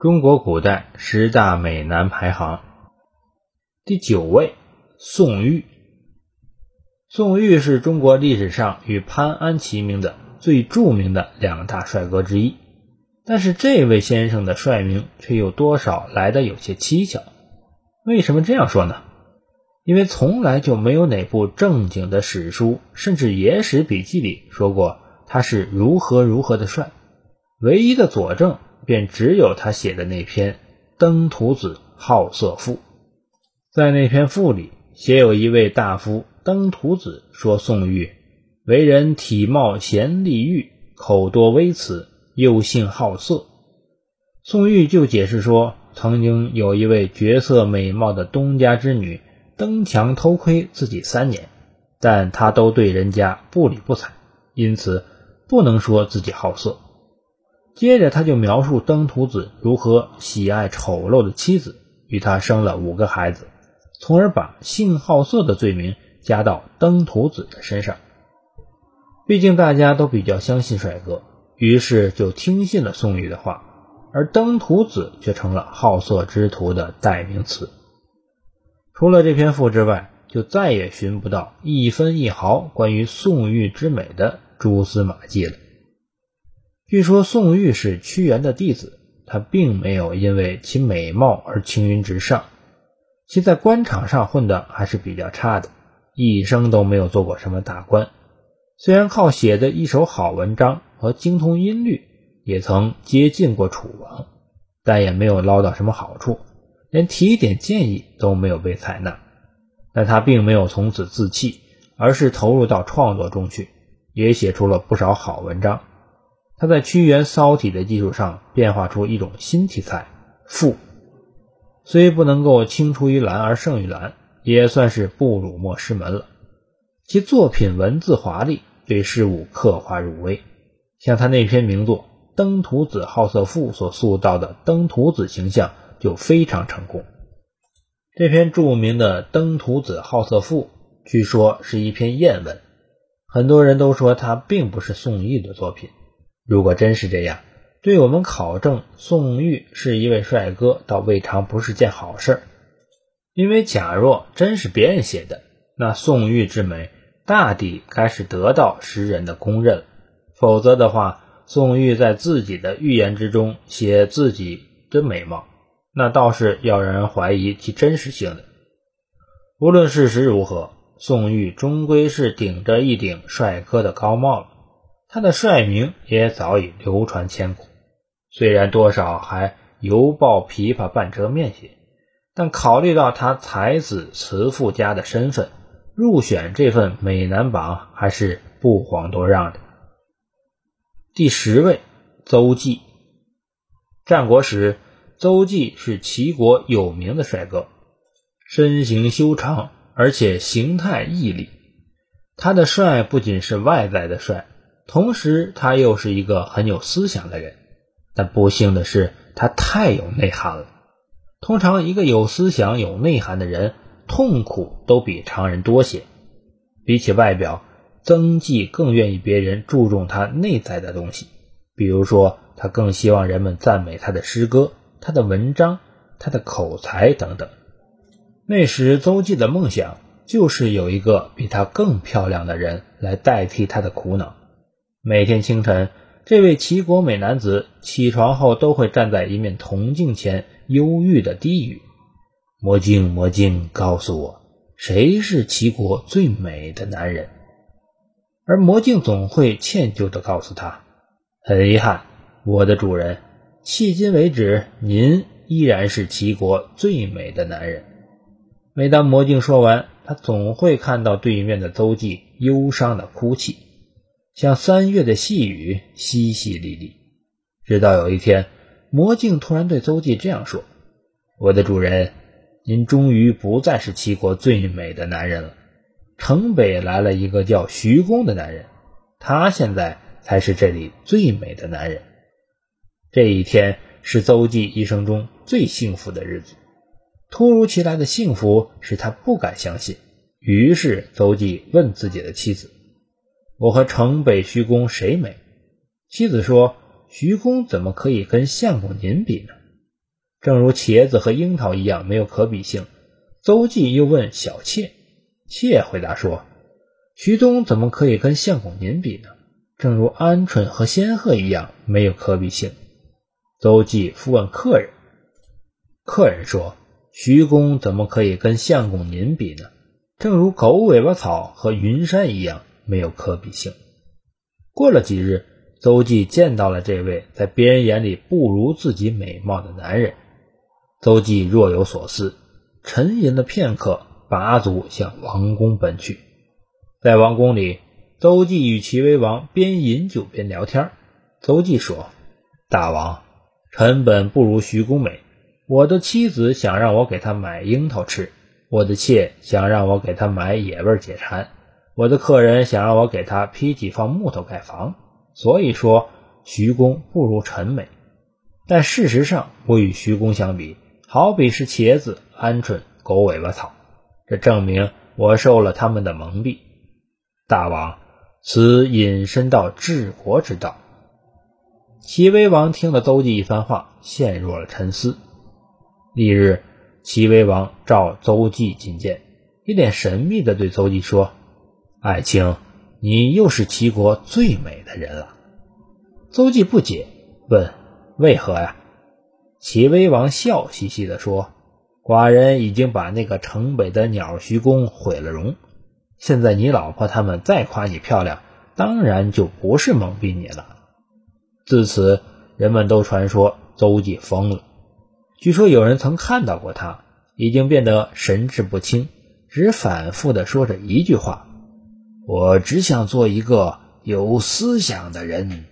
中国古代十大美男排行第九位，宋玉。宋玉是中国历史上与潘安齐名的最著名的两大帅哥之一，但是这位先生的帅名却有多少来的有些蹊跷。为什么这样说呢？因为从来就没有哪部正经的史书，甚至野史笔记里说过他是如何如何的帅。唯一的佐证。便只有他写的那篇《登徒子好色赋》。在那篇赋里，写有一位大夫登徒子说宋玉为人体貌贤丽玉，口多微辞，又性好色。宋玉就解释说，曾经有一位绝色美貌的东家之女登墙偷窥自己三年，但他都对人家不理不睬，因此不能说自己好色。接着，他就描述登徒子如何喜爱丑陋的妻子，与他生了五个孩子，从而把性好色的罪名加到登徒子的身上。毕竟大家都比较相信帅哥，于是就听信了宋玉的话，而登徒子却成了好色之徒的代名词。除了这篇赋之外，就再也寻不到一分一毫关于宋玉之美的蛛丝马迹了。据说宋玉是屈原的弟子，他并没有因为其美貌而青云直上，其在官场上混的还是比较差的，一生都没有做过什么大官。虽然靠写的一手好文章和精通音律，也曾接近过楚王，但也没有捞到什么好处，连提一点建议都没有被采纳。但他并没有从此自弃，而是投入到创作中去，也写出了不少好文章。他在屈原骚体的基础上变化出一种新题材赋，虽不能够青出于蓝而胜于蓝，也算是不辱没师门了。其作品文字华丽，对事物刻画入微，像他那篇名作《登徒子好色赋》所塑造的登徒子形象就非常成功。这篇著名的《登徒子好色赋》据说是一篇艳文，很多人都说它并不是宋玉的作品。如果真是这样，对我们考证宋玉是一位帅哥，倒未尝不是件好事。因为假若真是别人写的，那宋玉之美大抵该是得到诗人的公认；否则的话，宋玉在自己的预言之中写自己的美貌，那倒是要让人怀疑其真实性的。无论事实如何，宋玉终归是顶着一顶帅哥的高帽了。他的帅名也早已流传千古，虽然多少还犹抱琵琶半遮面些，但考虑到他才子慈父家的身份，入选这份美男榜还是不遑多让的。第十位，邹忌。战国时，邹忌是齐国有名的帅哥，身形修长，而且形态毅力。他的帅不仅是外在的帅。同时，他又是一个很有思想的人，但不幸的是，他太有内涵了。通常，一个有思想、有内涵的人，痛苦都比常人多些。比起外表，曾纪更愿意别人注重他内在的东西，比如说，他更希望人们赞美他的诗歌、他的文章、他的口才等等。那时，邹忌的梦想就是有一个比他更漂亮的人来代替他的苦恼。每天清晨，这位齐国美男子起床后都会站在一面铜镜前，忧郁的低语：“魔镜，魔镜，告诉我，谁是齐国最美的男人？”而魔镜总会歉疚地告诉他：“很遗憾，我的主人，迄今为止，您依然是齐国最美的男人。”每当魔镜说完，他总会看到对面的邹忌忧伤的哭泣。像三月的细雨，淅淅沥沥。直到有一天，魔镜突然对邹忌这样说：“我的主人，您终于不再是齐国最美的男人了。城北来了一个叫徐公的男人，他现在才是这里最美的男人。”这一天是邹忌一生中最幸福的日子。突如其来的幸福使他不敢相信，于是邹忌问自己的妻子。我和城北徐公谁美？妻子说：“徐公怎么可以跟相公您比呢？”正如茄子和樱桃一样没有可比性。邹忌又问小妾，妾回答说：“徐宗怎么可以跟相公您比呢？正如鹌鹑和仙鹤一样没有可比性。”邹忌复问客人，客人说：“徐公怎么可以跟相公您比呢？正如狗尾巴草和云山一样没有可比性。”过了几日，邹忌见到了这位在别人眼里不如自己美貌的男人，邹忌若有所思。沉吟了片刻，拔足向王宫奔去。在王宫里，邹忌与齐威王边饮酒边聊天。邹忌说：“大王，臣本不如徐公美。我的妻子想让我给她买樱桃吃，我的妾想让我给她买野味解馋，我的客人想让我给他劈几方木头盖房。所以说，徐公不如陈美。但事实上，我与徐公相比，好比是茄子。”鹌鹑、狗尾巴草，这证明我受了他们的蒙蔽。大王，此引申到治国之道。齐威王听了邹忌一番话，陷入了沉思。翌日，齐威王召邹忌觐见，一脸神秘地对邹忌说：“爱卿，你又是齐国最美的人了。”邹忌不解，问：“为何呀？”齐威王笑嘻嘻地说。寡人已经把那个城北的鸟徐公毁了容，现在你老婆他们再夸你漂亮，当然就不是蒙蔽你了。自此，人们都传说邹忌疯了。据说有人曾看到过他，已经变得神志不清，只反复的说着一句话：“我只想做一个有思想的人。”